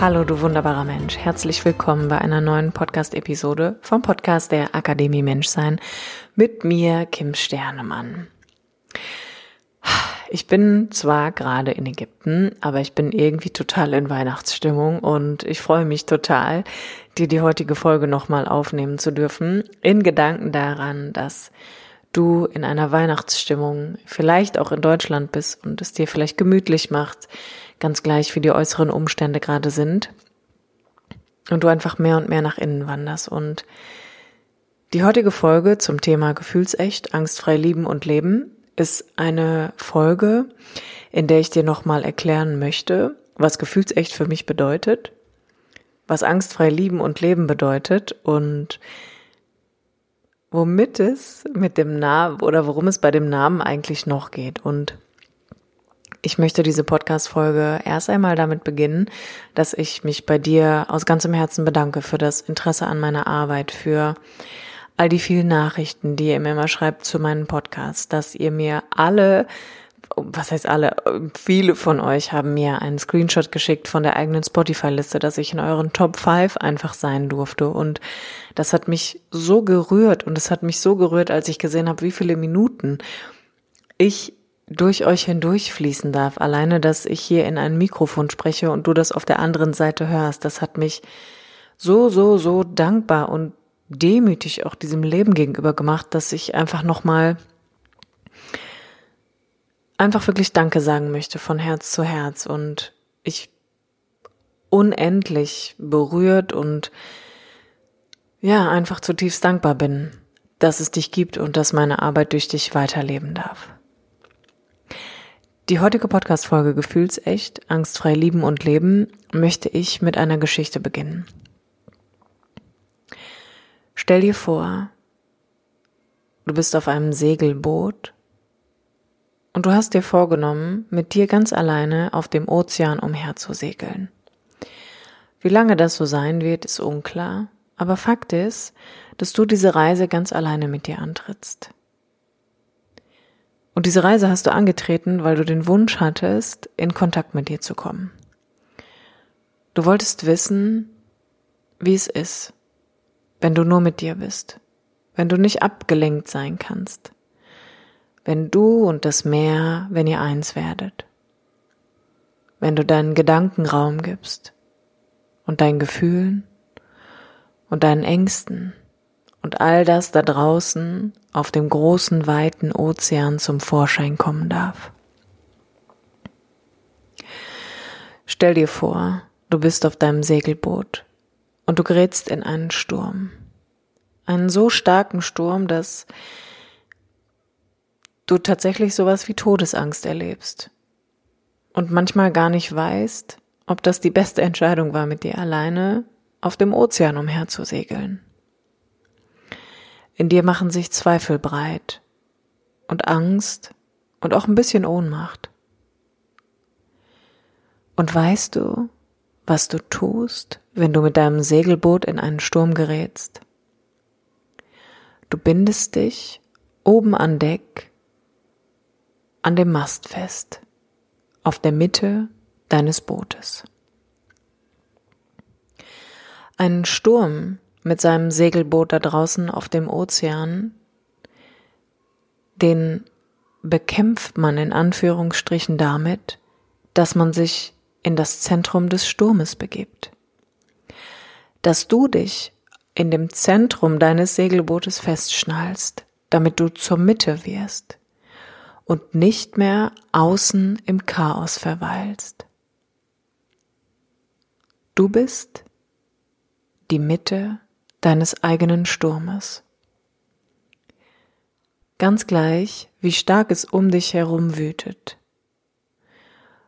Hallo, du wunderbarer Mensch. Herzlich willkommen bei einer neuen Podcast-Episode vom Podcast der Akademie Menschsein mit mir, Kim Sternemann. Ich bin zwar gerade in Ägypten, aber ich bin irgendwie total in Weihnachtsstimmung und ich freue mich total, dir die heutige Folge nochmal aufnehmen zu dürfen, in Gedanken daran, dass du in einer Weihnachtsstimmung vielleicht auch in Deutschland bist und es dir vielleicht gemütlich macht, ganz gleich wie die äußeren Umstände gerade sind. Und du einfach mehr und mehr nach innen wanderst. Und die heutige Folge zum Thema Gefühlsecht, angstfrei lieben und leben ist eine Folge, in der ich dir nochmal erklären möchte, was Gefühlsecht für mich bedeutet, was angstfrei lieben und leben bedeutet und womit es mit dem Namen oder worum es bei dem Namen eigentlich noch geht. Und ich möchte diese Podcast-Folge erst einmal damit beginnen, dass ich mich bei dir aus ganzem Herzen bedanke für das Interesse an meiner Arbeit, für all die vielen Nachrichten, die ihr mir immer schreibt zu meinem Podcast, dass ihr mir alle, was heißt alle, viele von euch haben mir einen Screenshot geschickt von der eigenen Spotify-Liste, dass ich in euren Top 5 einfach sein durfte. Und das hat mich so gerührt und es hat mich so gerührt, als ich gesehen habe, wie viele Minuten ich durch euch hindurch fließen darf. Alleine, dass ich hier in ein Mikrofon spreche und du das auf der anderen Seite hörst, das hat mich so, so, so dankbar und demütig auch diesem Leben gegenüber gemacht, dass ich einfach nochmal einfach wirklich Danke sagen möchte von Herz zu Herz und ich unendlich berührt und ja, einfach zutiefst dankbar bin, dass es dich gibt und dass meine Arbeit durch dich weiterleben darf. Die heutige Podcast-Folge Gefühlsecht, angstfrei lieben und leben möchte ich mit einer Geschichte beginnen. Stell dir vor, du bist auf einem Segelboot und du hast dir vorgenommen, mit dir ganz alleine auf dem Ozean umherzusegeln. Wie lange das so sein wird, ist unklar, aber Fakt ist, dass du diese Reise ganz alleine mit dir antrittst. Und diese Reise hast du angetreten, weil du den Wunsch hattest, in Kontakt mit dir zu kommen. Du wolltest wissen, wie es ist, wenn du nur mit dir bist, wenn du nicht abgelenkt sein kannst, wenn du und das Meer, wenn ihr eins werdet, wenn du deinen Gedanken Raum gibst und deinen Gefühlen und deinen Ängsten und all das da draußen auf dem großen, weiten Ozean zum Vorschein kommen darf. Stell dir vor, du bist auf deinem Segelboot und du gerätst in einen Sturm. Einen so starken Sturm, dass du tatsächlich sowas wie Todesangst erlebst und manchmal gar nicht weißt, ob das die beste Entscheidung war, mit dir alleine auf dem Ozean umherzusegeln. In dir machen sich Zweifel breit und Angst und auch ein bisschen Ohnmacht. Und weißt du, was du tust, wenn du mit deinem Segelboot in einen Sturm gerätst? Du bindest dich oben an Deck an dem Mast fest, auf der Mitte deines Bootes. Ein Sturm mit seinem Segelboot da draußen auf dem Ozean, den bekämpft man in Anführungsstrichen damit, dass man sich in das Zentrum des Sturmes begibt. Dass du dich in dem Zentrum deines Segelbootes festschnallst, damit du zur Mitte wirst und nicht mehr außen im Chaos verweilst. Du bist die Mitte deines eigenen Sturmes. Ganz gleich, wie stark es um dich herum wütet.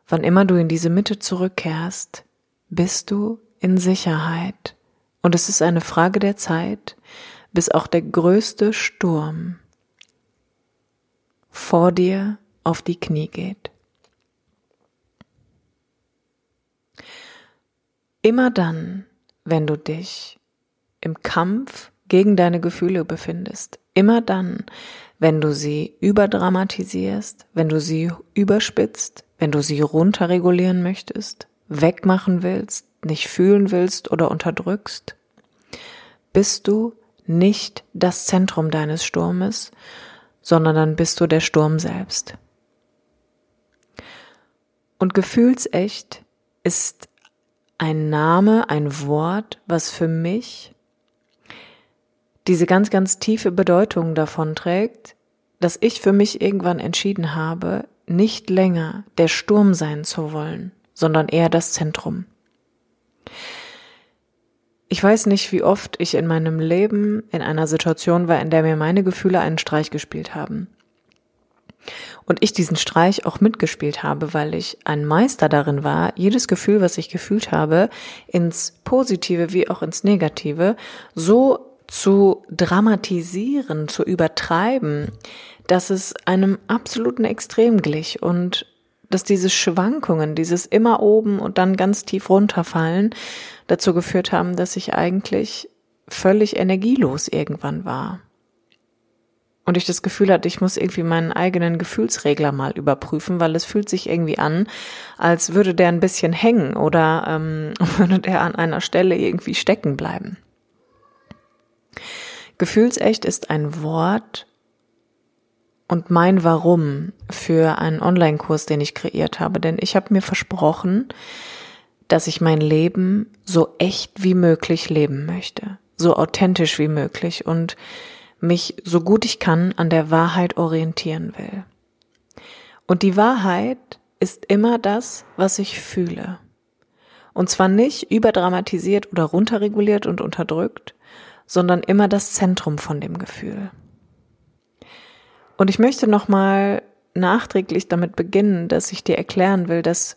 wann immer du in diese Mitte zurückkehrst, bist du in Sicherheit. Und es ist eine Frage der Zeit, bis auch der größte Sturm vor dir auf die Knie geht. Immer dann, wenn du dich im Kampf gegen deine Gefühle befindest, immer dann, wenn du sie überdramatisierst, wenn du sie überspitzt, wenn du sie runterregulieren möchtest, wegmachen willst, nicht fühlen willst oder unterdrückst, bist du nicht das Zentrum deines Sturmes, sondern dann bist du der Sturm selbst. Und gefühlsecht ist ein Name, ein Wort, was für mich diese ganz, ganz tiefe Bedeutung davon trägt, dass ich für mich irgendwann entschieden habe, nicht länger der Sturm sein zu wollen, sondern eher das Zentrum. Ich weiß nicht, wie oft ich in meinem Leben in einer Situation war, in der mir meine Gefühle einen Streich gespielt haben. Und ich diesen Streich auch mitgespielt habe, weil ich ein Meister darin war, jedes Gefühl, was ich gefühlt habe, ins Positive wie auch ins Negative so zu dramatisieren, zu übertreiben, dass es einem absoluten Extrem glich und dass diese Schwankungen, dieses immer oben und dann ganz tief runterfallen, dazu geführt haben, dass ich eigentlich völlig energielos irgendwann war. Und ich das Gefühl hatte, ich muss irgendwie meinen eigenen Gefühlsregler mal überprüfen, weil es fühlt sich irgendwie an, als würde der ein bisschen hängen oder ähm, würde der an einer Stelle irgendwie stecken bleiben. Gefühlsecht ist ein Wort und mein Warum für einen Online-Kurs, den ich kreiert habe. Denn ich habe mir versprochen, dass ich mein Leben so echt wie möglich leben möchte, so authentisch wie möglich und mich so gut ich kann an der Wahrheit orientieren will. Und die Wahrheit ist immer das, was ich fühle. Und zwar nicht überdramatisiert oder runterreguliert und unterdrückt, sondern immer das Zentrum von dem Gefühl. Und ich möchte nochmal nachträglich damit beginnen, dass ich dir erklären will, dass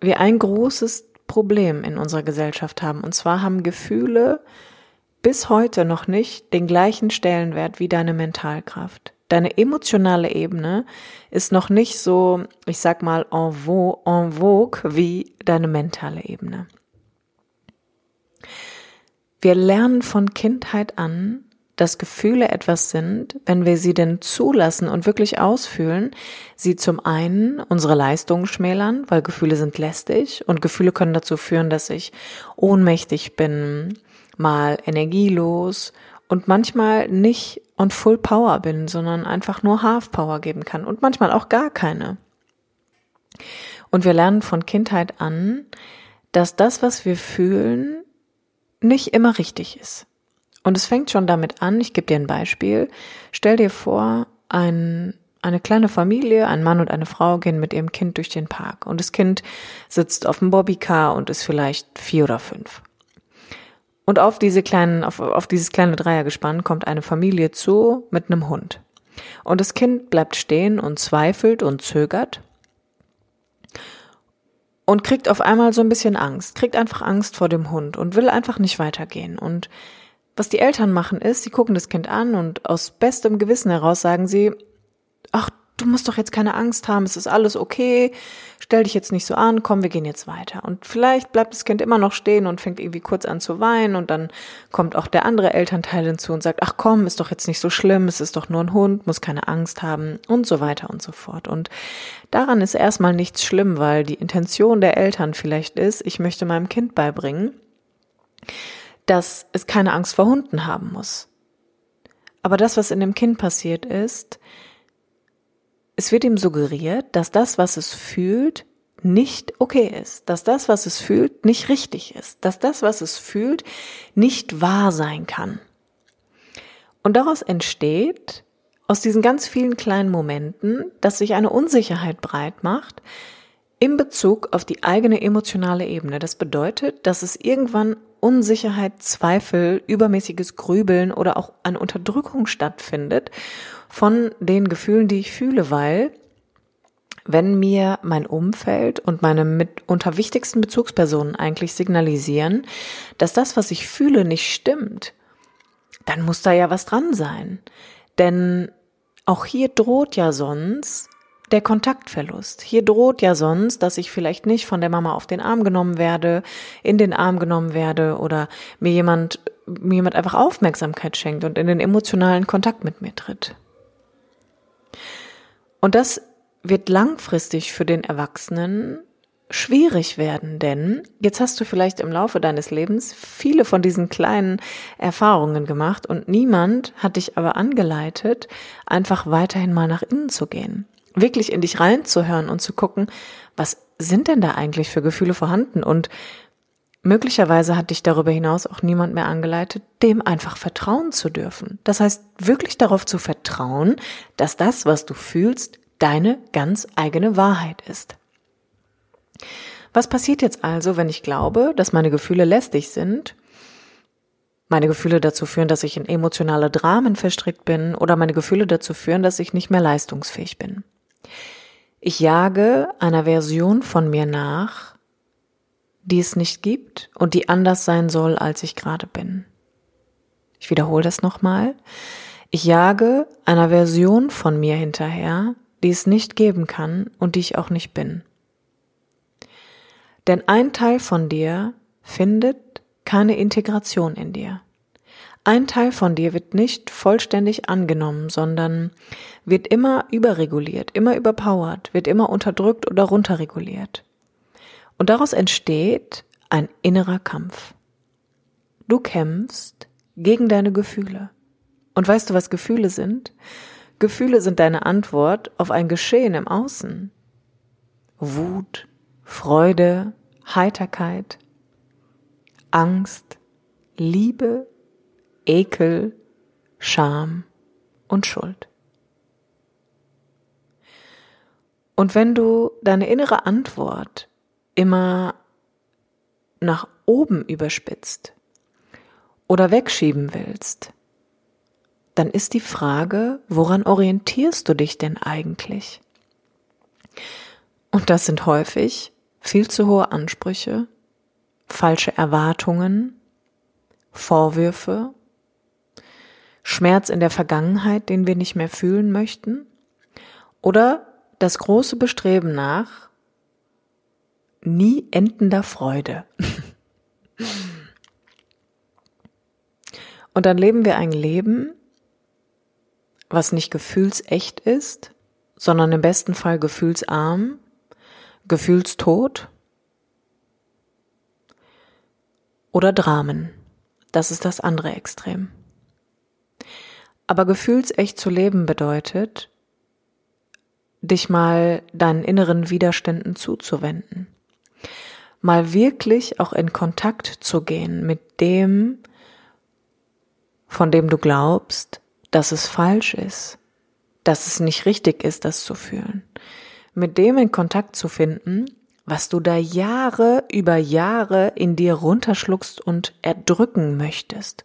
wir ein großes Problem in unserer Gesellschaft haben. Und zwar haben Gefühle bis heute noch nicht den gleichen Stellenwert wie deine Mentalkraft. Deine emotionale Ebene ist noch nicht so, ich sag mal, en vogue, en vogue wie deine mentale Ebene. Wir lernen von Kindheit an, dass Gefühle etwas sind, wenn wir sie denn zulassen und wirklich ausfühlen, sie zum einen unsere Leistungen schmälern, weil Gefühle sind lästig und Gefühle können dazu führen, dass ich ohnmächtig bin, mal energielos und manchmal nicht on full power bin, sondern einfach nur half power geben kann und manchmal auch gar keine. Und wir lernen von Kindheit an, dass das, was wir fühlen, nicht immer richtig ist. Und es fängt schon damit an, ich gebe dir ein Beispiel. Stell dir vor, ein, eine kleine Familie, ein Mann und eine Frau gehen mit ihrem Kind durch den Park und das Kind sitzt auf dem Bobbycar und ist vielleicht vier oder fünf. Und auf diese kleinen, auf, auf dieses kleine Dreiergespann kommt eine Familie zu mit einem Hund. Und das Kind bleibt stehen und zweifelt und zögert und kriegt auf einmal so ein bisschen Angst, kriegt einfach Angst vor dem Hund und will einfach nicht weitergehen. Und was die Eltern machen ist, sie gucken das Kind an und aus bestem Gewissen heraus sagen sie, ach, du musst doch jetzt keine Angst haben, es ist alles okay, stell dich jetzt nicht so an, komm, wir gehen jetzt weiter. Und vielleicht bleibt das Kind immer noch stehen und fängt irgendwie kurz an zu weinen und dann kommt auch der andere Elternteil hinzu und sagt, ach komm, ist doch jetzt nicht so schlimm, es ist doch nur ein Hund, muss keine Angst haben und so weiter und so fort. Und daran ist erstmal nichts schlimm, weil die Intention der Eltern vielleicht ist, ich möchte meinem Kind beibringen, dass es keine Angst vor Hunden haben muss. Aber das, was in dem Kind passiert ist, es wird ihm suggeriert, dass das, was es fühlt, nicht okay ist, dass das, was es fühlt, nicht richtig ist, dass das, was es fühlt, nicht wahr sein kann. Und daraus entsteht, aus diesen ganz vielen kleinen Momenten, dass sich eine Unsicherheit breit macht in Bezug auf die eigene emotionale Ebene. Das bedeutet, dass es irgendwann Unsicherheit, Zweifel, übermäßiges Grübeln oder auch eine Unterdrückung stattfindet von den Gefühlen, die ich fühle, weil wenn mir mein Umfeld und meine mitunter wichtigsten Bezugspersonen eigentlich signalisieren, dass das, was ich fühle, nicht stimmt, dann muss da ja was dran sein. Denn auch hier droht ja sonst der Kontaktverlust. Hier droht ja sonst, dass ich vielleicht nicht von der Mama auf den Arm genommen werde, in den Arm genommen werde oder mir jemand, mir jemand einfach Aufmerksamkeit schenkt und in den emotionalen Kontakt mit mir tritt. Und das wird langfristig für den Erwachsenen schwierig werden, denn jetzt hast du vielleicht im Laufe deines Lebens viele von diesen kleinen Erfahrungen gemacht und niemand hat dich aber angeleitet, einfach weiterhin mal nach innen zu gehen. Wirklich in dich reinzuhören und zu gucken, was sind denn da eigentlich für Gefühle vorhanden und möglicherweise hat dich darüber hinaus auch niemand mehr angeleitet, dem einfach vertrauen zu dürfen. Das heißt, wirklich darauf zu vertrauen, dass das, was du fühlst, deine ganz eigene Wahrheit ist. Was passiert jetzt also, wenn ich glaube, dass meine Gefühle lästig sind meine Gefühle dazu führen, dass ich in emotionale Dramen verstrickt bin oder meine Gefühle dazu führen, dass ich nicht mehr leistungsfähig bin. Ich jage einer Version von mir nach, die es nicht gibt und die anders sein soll, als ich gerade bin. Ich wiederhole das nochmal. Ich jage einer Version von mir hinterher, die es nicht geben kann und die ich auch nicht bin. Denn ein Teil von dir findet keine Integration in dir. Ein Teil von dir wird nicht vollständig angenommen, sondern wird immer überreguliert, immer überpowert, wird immer unterdrückt oder runterreguliert. Und daraus entsteht ein innerer Kampf. Du kämpfst gegen deine Gefühle. Und weißt du, was Gefühle sind? Gefühle sind deine Antwort auf ein Geschehen im Außen. Wut, Freude, Heiterkeit, Angst, Liebe, Ekel, Scham und Schuld. Und wenn du deine innere Antwort immer nach oben überspitzt oder wegschieben willst, dann ist die Frage, woran orientierst du dich denn eigentlich? Und das sind häufig viel zu hohe Ansprüche, falsche Erwartungen, Vorwürfe Schmerz in der Vergangenheit, den wir nicht mehr fühlen möchten, oder das große Bestreben nach nie endender Freude. Und dann leben wir ein Leben, was nicht gefühlsecht ist, sondern im besten Fall gefühlsarm, gefühlstot oder Dramen. Das ist das andere Extrem. Aber gefühlsecht zu leben bedeutet, dich mal deinen inneren Widerständen zuzuwenden. Mal wirklich auch in Kontakt zu gehen mit dem, von dem du glaubst, dass es falsch ist, dass es nicht richtig ist, das zu fühlen. Mit dem in Kontakt zu finden, was du da Jahre über Jahre in dir runterschluckst und erdrücken möchtest,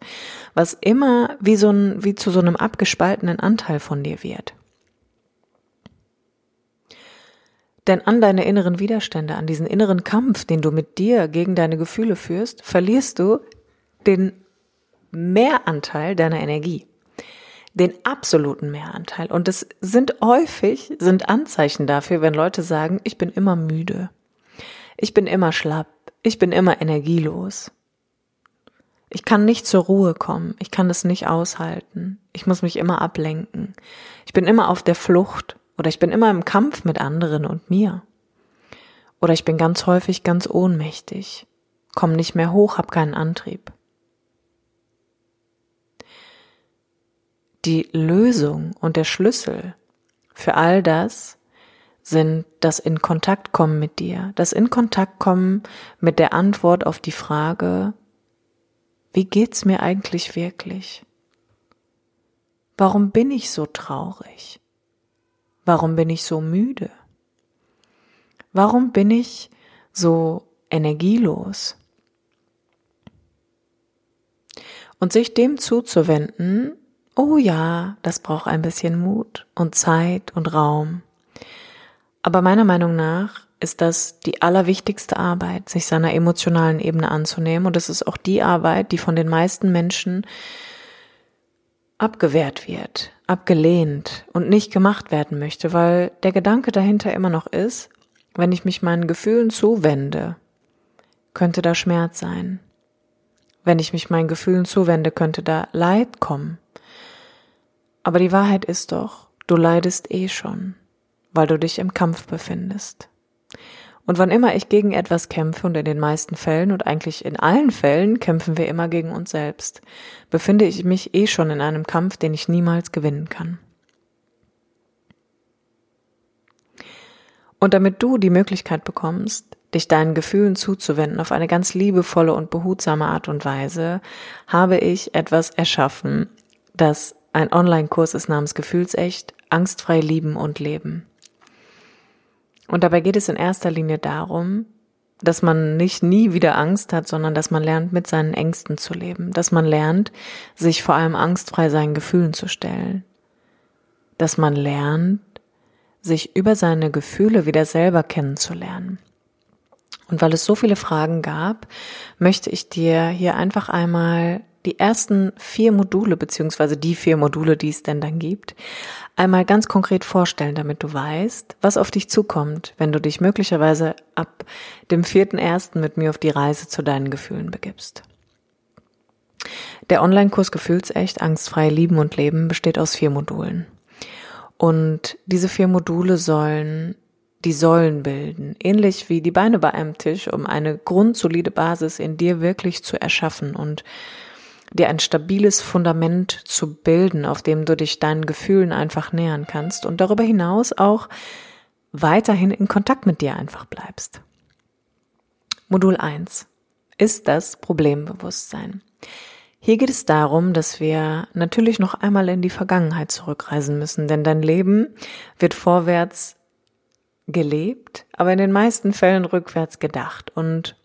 was immer wie so ein, wie zu so einem abgespaltenen Anteil von dir wird. Denn an deine inneren Widerstände, an diesen inneren Kampf, den du mit dir gegen deine Gefühle führst, verlierst du den Mehranteil deiner Energie. Den absoluten Mehranteil. Und es sind häufig, sind Anzeichen dafür, wenn Leute sagen, ich bin immer müde. Ich bin immer schlapp. Ich bin immer energielos. Ich kann nicht zur Ruhe kommen. Ich kann das nicht aushalten. Ich muss mich immer ablenken. Ich bin immer auf der Flucht oder ich bin immer im Kampf mit anderen und mir. Oder ich bin ganz häufig ganz ohnmächtig, komm nicht mehr hoch, hab keinen Antrieb. Die Lösung und der Schlüssel für all das sind das in Kontakt kommen mit dir, das in Kontakt kommen mit der Antwort auf die Frage, wie geht's mir eigentlich wirklich? Warum bin ich so traurig? Warum bin ich so müde? Warum bin ich so energielos? Und sich dem zuzuwenden, oh ja, das braucht ein bisschen Mut und Zeit und Raum. Aber meiner Meinung nach ist das die allerwichtigste Arbeit, sich seiner emotionalen Ebene anzunehmen. Und es ist auch die Arbeit, die von den meisten Menschen abgewehrt wird, abgelehnt und nicht gemacht werden möchte, weil der Gedanke dahinter immer noch ist, wenn ich mich meinen Gefühlen zuwende, könnte da Schmerz sein. Wenn ich mich meinen Gefühlen zuwende, könnte da Leid kommen. Aber die Wahrheit ist doch, du leidest eh schon, weil du dich im Kampf befindest. Und wann immer ich gegen etwas kämpfe, und in den meisten Fällen und eigentlich in allen Fällen kämpfen wir immer gegen uns selbst, befinde ich mich eh schon in einem Kampf, den ich niemals gewinnen kann. Und damit du die Möglichkeit bekommst, dich deinen Gefühlen zuzuwenden auf eine ganz liebevolle und behutsame Art und Weise, habe ich etwas erschaffen, das ein Online-Kurs ist namens Gefühlsecht, angstfrei lieben und leben. Und dabei geht es in erster Linie darum, dass man nicht nie wieder Angst hat, sondern dass man lernt, mit seinen Ängsten zu leben, dass man lernt, sich vor allem angstfrei seinen Gefühlen zu stellen, dass man lernt, sich über seine Gefühle wieder selber kennenzulernen. Und weil es so viele Fragen gab, möchte ich dir hier einfach einmal die ersten vier Module, beziehungsweise die vier Module, die es denn dann gibt, einmal ganz konkret vorstellen, damit du weißt, was auf dich zukommt, wenn du dich möglicherweise ab dem vierten ersten mit mir auf die Reise zu deinen Gefühlen begibst. Der Online-Kurs Gefühlsecht, angstfrei lieben und leben besteht aus vier Modulen. Und diese vier Module sollen die Säulen bilden, ähnlich wie die Beine bei einem Tisch, um eine grundsolide Basis in dir wirklich zu erschaffen und dir ein stabiles Fundament zu bilden, auf dem du dich deinen Gefühlen einfach nähern kannst und darüber hinaus auch weiterhin in Kontakt mit dir einfach bleibst. Modul 1 ist das Problembewusstsein. Hier geht es darum, dass wir natürlich noch einmal in die Vergangenheit zurückreisen müssen, denn dein Leben wird vorwärts gelebt, aber in den meisten Fällen rückwärts gedacht. Und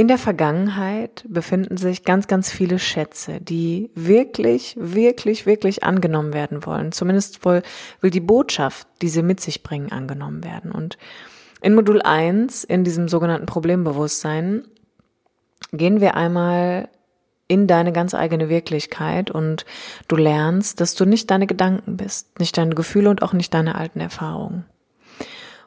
in der Vergangenheit befinden sich ganz, ganz viele Schätze, die wirklich, wirklich, wirklich angenommen werden wollen. Zumindest wohl will die Botschaft, die sie mit sich bringen, angenommen werden. Und in Modul 1, in diesem sogenannten Problembewusstsein, gehen wir einmal in deine ganz eigene Wirklichkeit und du lernst, dass du nicht deine Gedanken bist, nicht deine Gefühle und auch nicht deine alten Erfahrungen.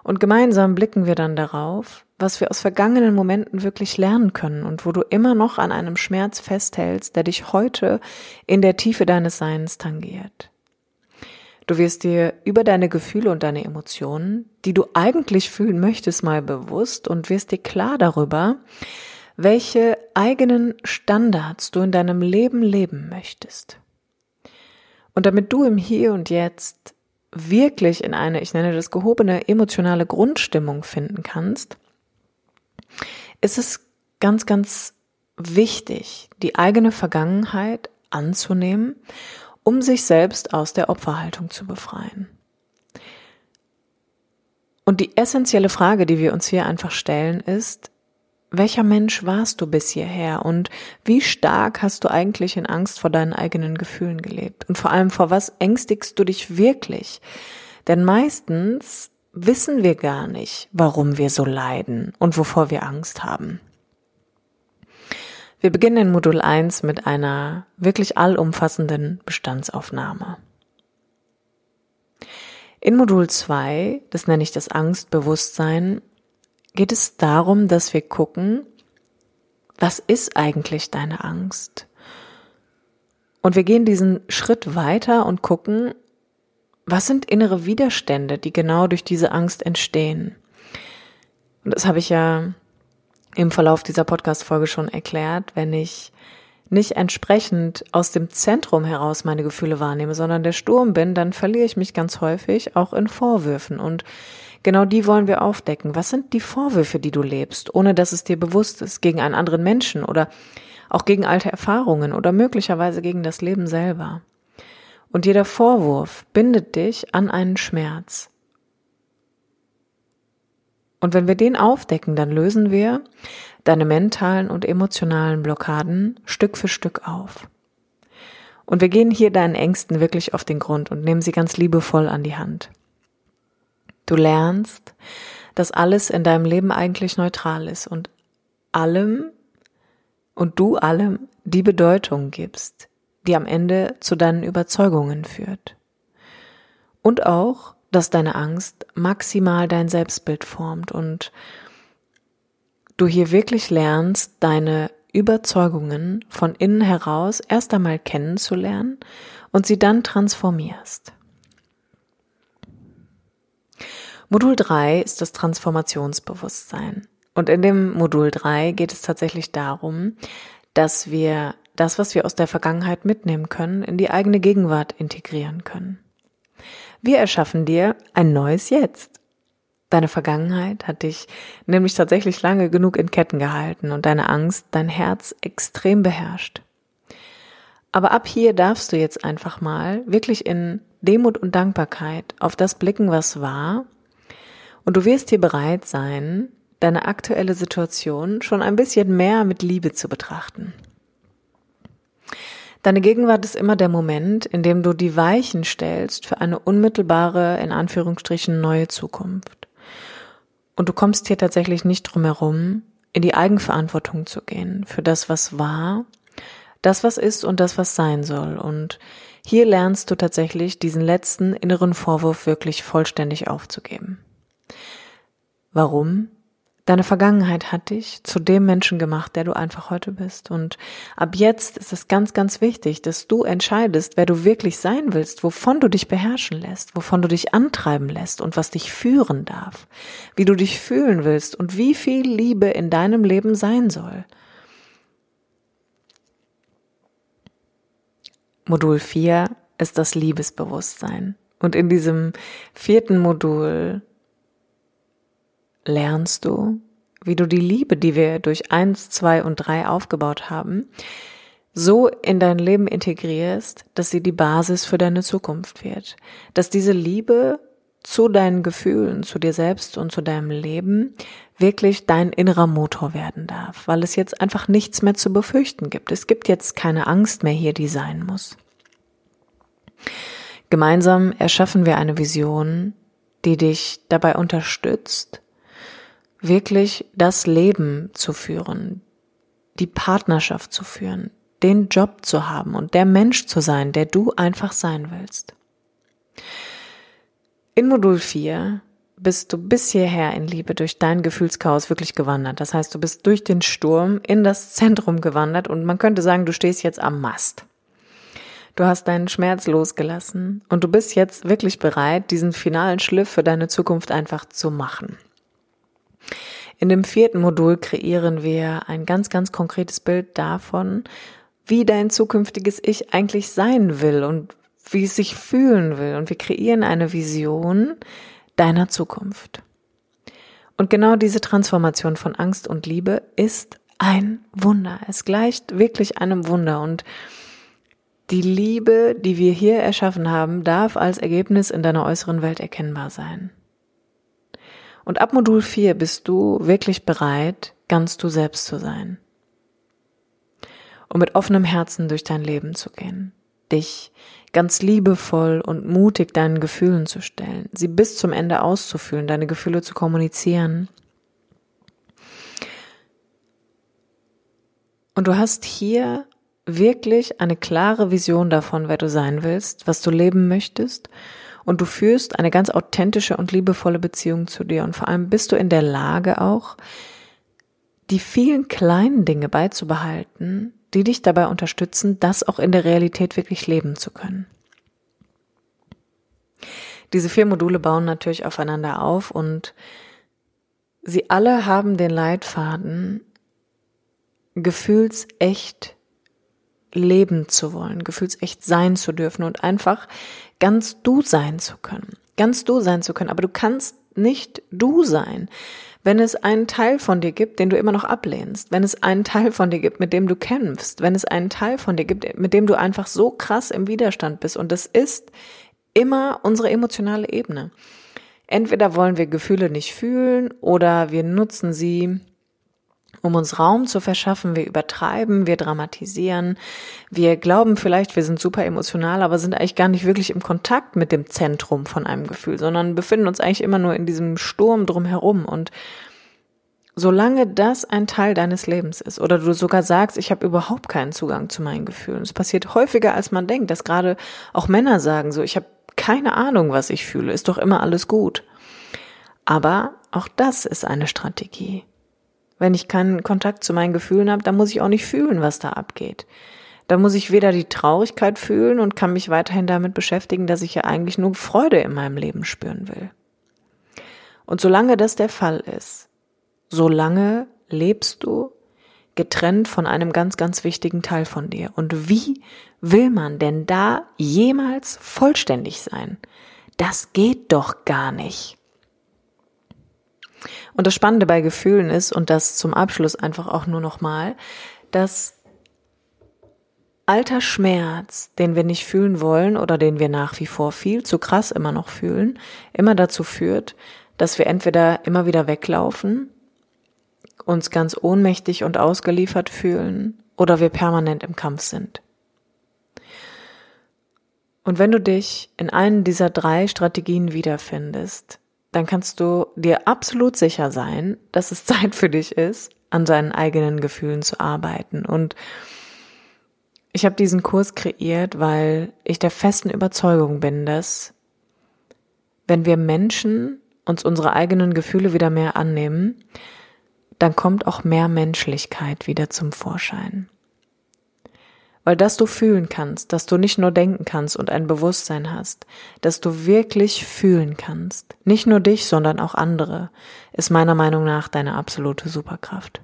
Und gemeinsam blicken wir dann darauf, was wir aus vergangenen Momenten wirklich lernen können und wo du immer noch an einem Schmerz festhältst, der dich heute in der Tiefe deines Seins tangiert. Du wirst dir über deine Gefühle und deine Emotionen, die du eigentlich fühlen möchtest, mal bewusst und wirst dir klar darüber, welche eigenen Standards du in deinem Leben leben möchtest. Und damit du im Hier und Jetzt wirklich in eine, ich nenne das gehobene emotionale Grundstimmung finden kannst, ist es ganz, ganz wichtig, die eigene Vergangenheit anzunehmen, um sich selbst aus der Opferhaltung zu befreien. Und die essentielle Frage, die wir uns hier einfach stellen, ist, welcher Mensch warst du bis hierher und wie stark hast du eigentlich in Angst vor deinen eigenen Gefühlen gelebt? Und vor allem, vor was ängstigst du dich wirklich? Denn meistens wissen wir gar nicht, warum wir so leiden und wovor wir Angst haben. Wir beginnen in Modul 1 mit einer wirklich allumfassenden Bestandsaufnahme. In Modul 2, das nenne ich das Angstbewusstsein, geht es darum, dass wir gucken, was ist eigentlich deine Angst? Und wir gehen diesen Schritt weiter und gucken, was sind innere Widerstände, die genau durch diese Angst entstehen? Und das habe ich ja im Verlauf dieser Podcast-Folge schon erklärt, wenn ich nicht entsprechend aus dem Zentrum heraus meine Gefühle wahrnehme, sondern der Sturm bin, dann verliere ich mich ganz häufig auch in Vorwürfen. Und Genau die wollen wir aufdecken. Was sind die Vorwürfe, die du lebst, ohne dass es dir bewusst ist, gegen einen anderen Menschen oder auch gegen alte Erfahrungen oder möglicherweise gegen das Leben selber? Und jeder Vorwurf bindet dich an einen Schmerz. Und wenn wir den aufdecken, dann lösen wir deine mentalen und emotionalen Blockaden Stück für Stück auf. Und wir gehen hier deinen Ängsten wirklich auf den Grund und nehmen sie ganz liebevoll an die Hand. Du lernst, dass alles in deinem Leben eigentlich neutral ist und allem und du allem die Bedeutung gibst, die am Ende zu deinen Überzeugungen führt. Und auch, dass deine Angst maximal dein Selbstbild formt und du hier wirklich lernst, deine Überzeugungen von innen heraus erst einmal kennenzulernen und sie dann transformierst. Modul 3 ist das Transformationsbewusstsein. Und in dem Modul 3 geht es tatsächlich darum, dass wir das, was wir aus der Vergangenheit mitnehmen können, in die eigene Gegenwart integrieren können. Wir erschaffen dir ein neues Jetzt. Deine Vergangenheit hat dich nämlich tatsächlich lange genug in Ketten gehalten und deine Angst dein Herz extrem beherrscht. Aber ab hier darfst du jetzt einfach mal wirklich in Demut und Dankbarkeit auf das blicken, was war. Und du wirst hier bereit sein, deine aktuelle Situation schon ein bisschen mehr mit Liebe zu betrachten. Deine Gegenwart ist immer der Moment, in dem du die Weichen stellst für eine unmittelbare, in Anführungsstrichen, neue Zukunft. Und du kommst hier tatsächlich nicht drum herum, in die Eigenverantwortung zu gehen für das, was war, das, was ist und das, was sein soll. Und hier lernst du tatsächlich diesen letzten inneren Vorwurf wirklich vollständig aufzugeben. Warum? Deine Vergangenheit hat dich zu dem Menschen gemacht, der du einfach heute bist. Und ab jetzt ist es ganz, ganz wichtig, dass du entscheidest, wer du wirklich sein willst, wovon du dich beherrschen lässt, wovon du dich antreiben lässt und was dich führen darf, wie du dich fühlen willst und wie viel Liebe in deinem Leben sein soll. Modul 4 ist das Liebesbewusstsein. Und in diesem vierten Modul lernst du, wie du die Liebe, die wir durch eins, zwei und drei aufgebaut haben, so in dein Leben integrierst, dass sie die Basis für deine Zukunft wird. Dass diese Liebe zu deinen Gefühlen, zu dir selbst und zu deinem Leben wirklich dein innerer Motor werden darf, weil es jetzt einfach nichts mehr zu befürchten gibt. Es gibt jetzt keine Angst mehr hier, die sein muss. Gemeinsam erschaffen wir eine Vision, die dich dabei unterstützt, wirklich das Leben zu führen, die Partnerschaft zu führen, den Job zu haben und der Mensch zu sein, der du einfach sein willst. In Modul 4 bist du bis hierher in Liebe durch dein Gefühlschaos wirklich gewandert. Das heißt, du bist durch den Sturm in das Zentrum gewandert und man könnte sagen, du stehst jetzt am Mast. Du hast deinen Schmerz losgelassen und du bist jetzt wirklich bereit, diesen finalen Schliff für deine Zukunft einfach zu machen. In dem vierten Modul kreieren wir ein ganz, ganz konkretes Bild davon, wie dein zukünftiges Ich eigentlich sein will und wie es sich fühlen will. Und wir kreieren eine Vision deiner Zukunft. Und genau diese Transformation von Angst und Liebe ist ein Wunder. Es gleicht wirklich einem Wunder. Und die Liebe, die wir hier erschaffen haben, darf als Ergebnis in deiner äußeren Welt erkennbar sein. Und ab Modul 4 bist du wirklich bereit, ganz du selbst zu sein. Und mit offenem Herzen durch dein Leben zu gehen. Dich ganz liebevoll und mutig deinen Gefühlen zu stellen, sie bis zum Ende auszufühlen, deine Gefühle zu kommunizieren. Und du hast hier wirklich eine klare Vision davon, wer du sein willst, was du leben möchtest und du führst eine ganz authentische und liebevolle Beziehung zu dir und vor allem bist du in der Lage auch, die vielen kleinen Dinge beizubehalten, die dich dabei unterstützen, das auch in der Realität wirklich leben zu können. Diese vier Module bauen natürlich aufeinander auf und sie alle haben den Leitfaden, gefühlsecht leben zu wollen, gefühlsecht sein zu dürfen und einfach ganz du sein zu können. Ganz du sein zu können. Aber du kannst nicht du sein, wenn es einen Teil von dir gibt, den du immer noch ablehnst, wenn es einen Teil von dir gibt, mit dem du kämpfst, wenn es einen Teil von dir gibt, mit dem du einfach so krass im Widerstand bist. Und das ist immer unsere emotionale Ebene. Entweder wollen wir Gefühle nicht fühlen oder wir nutzen sie um uns Raum zu verschaffen. Wir übertreiben, wir dramatisieren, wir glauben vielleicht, wir sind super emotional, aber sind eigentlich gar nicht wirklich im Kontakt mit dem Zentrum von einem Gefühl, sondern befinden uns eigentlich immer nur in diesem Sturm drumherum. Und solange das ein Teil deines Lebens ist oder du sogar sagst, ich habe überhaupt keinen Zugang zu meinen Gefühlen. Es passiert häufiger, als man denkt, dass gerade auch Männer sagen so, ich habe keine Ahnung, was ich fühle, ist doch immer alles gut. Aber auch das ist eine Strategie. Wenn ich keinen Kontakt zu meinen Gefühlen habe, dann muss ich auch nicht fühlen, was da abgeht. Da muss ich weder die Traurigkeit fühlen und kann mich weiterhin damit beschäftigen, dass ich ja eigentlich nur Freude in meinem Leben spüren will. Und solange das der Fall ist, solange lebst du getrennt von einem ganz, ganz wichtigen Teil von dir. Und wie will man denn da jemals vollständig sein? Das geht doch gar nicht. Und das Spannende bei Gefühlen ist, und das zum Abschluss einfach auch nur nochmal, dass alter Schmerz, den wir nicht fühlen wollen oder den wir nach wie vor viel zu krass immer noch fühlen, immer dazu führt, dass wir entweder immer wieder weglaufen, uns ganz ohnmächtig und ausgeliefert fühlen oder wir permanent im Kampf sind. Und wenn du dich in einen dieser drei Strategien wiederfindest, dann kannst du dir absolut sicher sein, dass es Zeit für dich ist, an seinen eigenen Gefühlen zu arbeiten. Und ich habe diesen Kurs kreiert, weil ich der festen Überzeugung bin, dass wenn wir Menschen uns unsere eigenen Gefühle wieder mehr annehmen, dann kommt auch mehr Menschlichkeit wieder zum Vorschein. Weil dass du fühlen kannst, dass du nicht nur denken kannst und ein Bewusstsein hast, dass du wirklich fühlen kannst, nicht nur dich, sondern auch andere, ist meiner Meinung nach deine absolute Superkraft.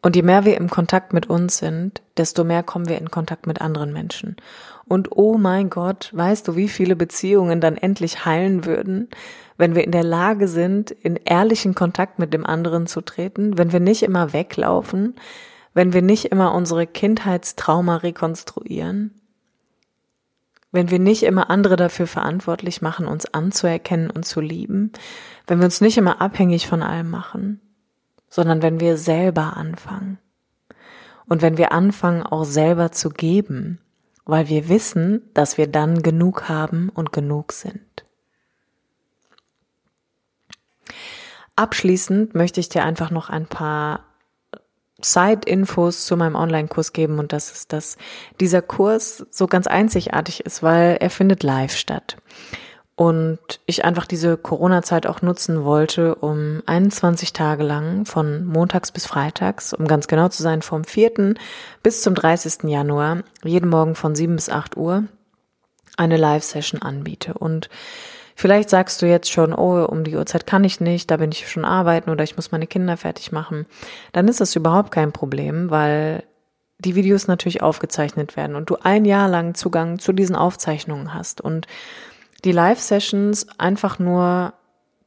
Und je mehr wir im Kontakt mit uns sind, desto mehr kommen wir in Kontakt mit anderen Menschen. Und oh mein Gott, weißt du, wie viele Beziehungen dann endlich heilen würden, wenn wir in der Lage sind, in ehrlichen Kontakt mit dem anderen zu treten, wenn wir nicht immer weglaufen, wenn wir nicht immer unsere Kindheitstrauma rekonstruieren, wenn wir nicht immer andere dafür verantwortlich machen, uns anzuerkennen und zu lieben, wenn wir uns nicht immer abhängig von allem machen, sondern wenn wir selber anfangen. Und wenn wir anfangen, auch selber zu geben, weil wir wissen, dass wir dann genug haben und genug sind. Abschließend möchte ich dir einfach noch ein paar Side-Infos zu meinem Online-Kurs geben und das ist, dass dieser Kurs so ganz einzigartig ist, weil er findet live statt. Und ich einfach diese Corona-Zeit auch nutzen wollte, um 21 Tage lang von montags bis freitags, um ganz genau zu sein, vom 4. bis zum 30. Januar, jeden Morgen von 7 bis 8 Uhr eine Live-Session anbiete. Und Vielleicht sagst du jetzt schon, oh, um die Uhrzeit kann ich nicht, da bin ich schon arbeiten oder ich muss meine Kinder fertig machen. Dann ist das überhaupt kein Problem, weil die Videos natürlich aufgezeichnet werden und du ein Jahr lang Zugang zu diesen Aufzeichnungen hast und die Live-Sessions einfach nur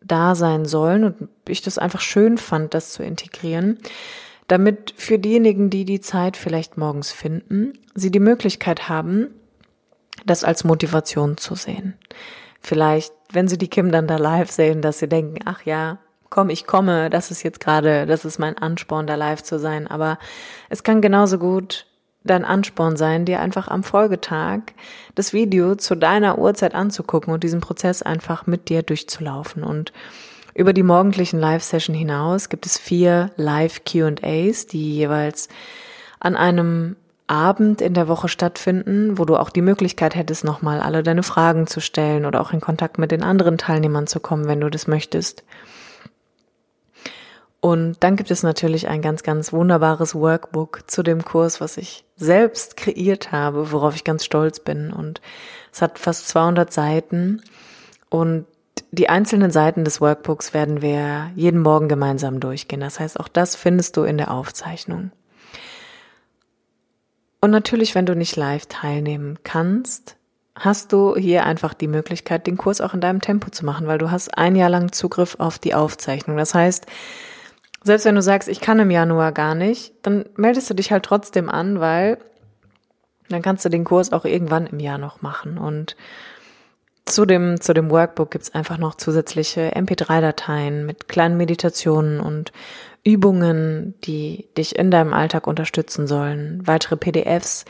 da sein sollen und ich das einfach schön fand, das zu integrieren, damit für diejenigen, die die Zeit vielleicht morgens finden, sie die Möglichkeit haben, das als Motivation zu sehen vielleicht, wenn sie die Kim dann da live sehen, dass sie denken, ach ja, komm, ich komme, das ist jetzt gerade, das ist mein Ansporn, da live zu sein. Aber es kann genauso gut dein Ansporn sein, dir einfach am Folgetag das Video zu deiner Uhrzeit anzugucken und diesen Prozess einfach mit dir durchzulaufen. Und über die morgendlichen Live-Session hinaus gibt es vier Live-QAs, die jeweils an einem Abend in der Woche stattfinden, wo du auch die Möglichkeit hättest, nochmal alle deine Fragen zu stellen oder auch in Kontakt mit den anderen Teilnehmern zu kommen, wenn du das möchtest. Und dann gibt es natürlich ein ganz, ganz wunderbares Workbook zu dem Kurs, was ich selbst kreiert habe, worauf ich ganz stolz bin. Und es hat fast 200 Seiten. Und die einzelnen Seiten des Workbooks werden wir jeden Morgen gemeinsam durchgehen. Das heißt, auch das findest du in der Aufzeichnung. Und natürlich, wenn du nicht live teilnehmen kannst, hast du hier einfach die Möglichkeit, den Kurs auch in deinem Tempo zu machen, weil du hast ein Jahr lang Zugriff auf die Aufzeichnung. Das heißt, selbst wenn du sagst, ich kann im Januar gar nicht, dann meldest du dich halt trotzdem an, weil dann kannst du den Kurs auch irgendwann im Jahr noch machen. Und Zu dem, zu dem Workbook gibt's einfach noch zusätzliche MP3-Dateien mit kleinen Meditationen und Übungen, die dich in deinem Alltag unterstützen sollen, weitere PDFs,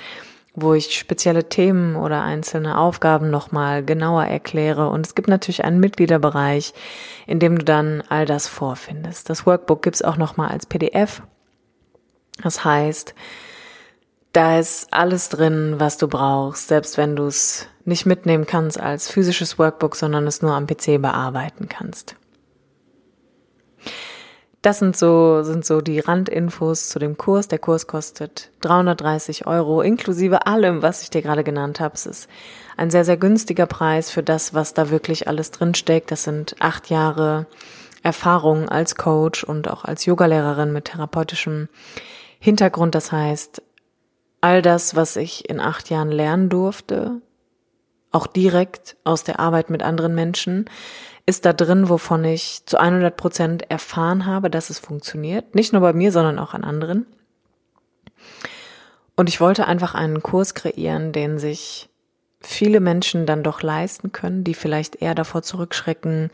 wo ich spezielle Themen oder einzelne Aufgaben nochmal genauer erkläre. Und es gibt natürlich einen Mitgliederbereich, in dem du dann all das vorfindest. Das Workbook gibt's auch nochmal als PDF. Das heißt, da ist alles drin, was du brauchst, selbst wenn du es nicht mitnehmen kannst als physisches Workbook, sondern es nur am PC bearbeiten kannst. Das sind so, sind so die Randinfos zu dem Kurs. Der Kurs kostet 330 Euro, inklusive allem, was ich dir gerade genannt habe. Es ist ein sehr, sehr günstiger Preis für das, was da wirklich alles drinsteckt. Das sind acht Jahre Erfahrung als Coach und auch als Yogalehrerin mit therapeutischem Hintergrund. Das heißt, all das, was ich in acht Jahren lernen durfte, auch direkt aus der Arbeit mit anderen Menschen, ist da drin, wovon ich zu 100 Prozent erfahren habe, dass es funktioniert. Nicht nur bei mir, sondern auch an anderen. Und ich wollte einfach einen Kurs kreieren, den sich viele Menschen dann doch leisten können, die vielleicht eher davor zurückschrecken,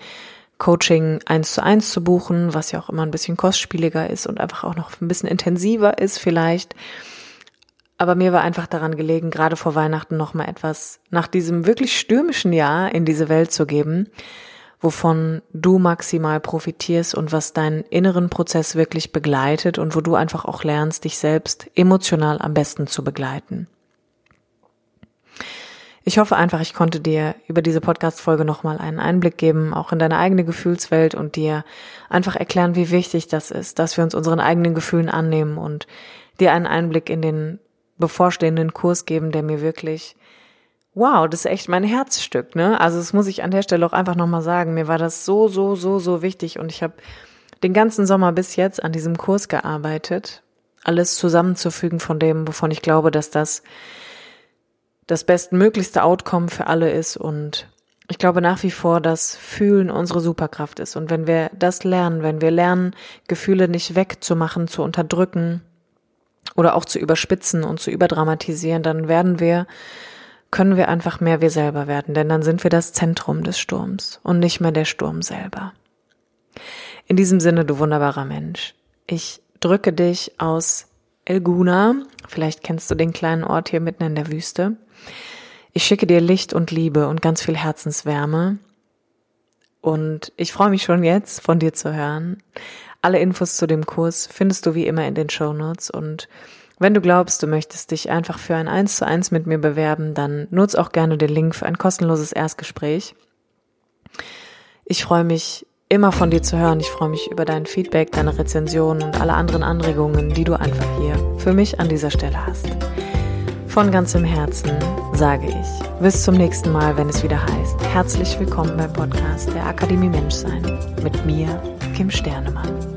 Coaching eins zu eins zu buchen, was ja auch immer ein bisschen kostspieliger ist und einfach auch noch ein bisschen intensiver ist vielleicht. Aber mir war einfach daran gelegen, gerade vor Weihnachten noch mal etwas nach diesem wirklich stürmischen Jahr in diese Welt zu geben, wovon du maximal profitierst und was deinen inneren Prozess wirklich begleitet und wo du einfach auch lernst, dich selbst emotional am besten zu begleiten. Ich hoffe einfach, ich konnte dir über diese Podcast-Folge nochmal einen Einblick geben, auch in deine eigene Gefühlswelt und dir einfach erklären, wie wichtig das ist, dass wir uns unseren eigenen Gefühlen annehmen und dir einen Einblick in den bevorstehenden Kurs geben, der mir wirklich wow, das ist echt mein Herzstück, ne? Also das muss ich an der Stelle auch einfach nochmal sagen. Mir war das so, so, so, so wichtig und ich habe den ganzen Sommer bis jetzt an diesem Kurs gearbeitet, alles zusammenzufügen von dem, wovon ich glaube, dass das das bestmöglichste Outcome für alle ist und ich glaube nach wie vor, dass Fühlen unsere Superkraft ist. Und wenn wir das lernen, wenn wir lernen, Gefühle nicht wegzumachen, zu unterdrücken oder auch zu überspitzen und zu überdramatisieren, dann werden wir können wir einfach mehr wir selber werden, denn dann sind wir das Zentrum des Sturms und nicht mehr der Sturm selber. In diesem Sinne, du wunderbarer Mensch, ich drücke dich aus Elguna, vielleicht kennst du den kleinen Ort hier mitten in der Wüste. Ich schicke dir Licht und Liebe und ganz viel Herzenswärme. Und ich freue mich schon jetzt, von dir zu hören. Alle Infos zu dem Kurs findest du wie immer in den Show Notes und wenn du glaubst, du möchtest dich einfach für ein 1 zu 1 mit mir bewerben, dann nutz auch gerne den Link für ein kostenloses Erstgespräch. Ich freue mich immer von dir zu hören. Ich freue mich über dein Feedback, deine Rezensionen und alle anderen Anregungen, die du einfach hier für mich an dieser Stelle hast. Von ganzem Herzen sage ich, bis zum nächsten Mal, wenn es wieder heißt, herzlich willkommen beim Podcast der Akademie Menschsein mit mir, Kim Sternemann.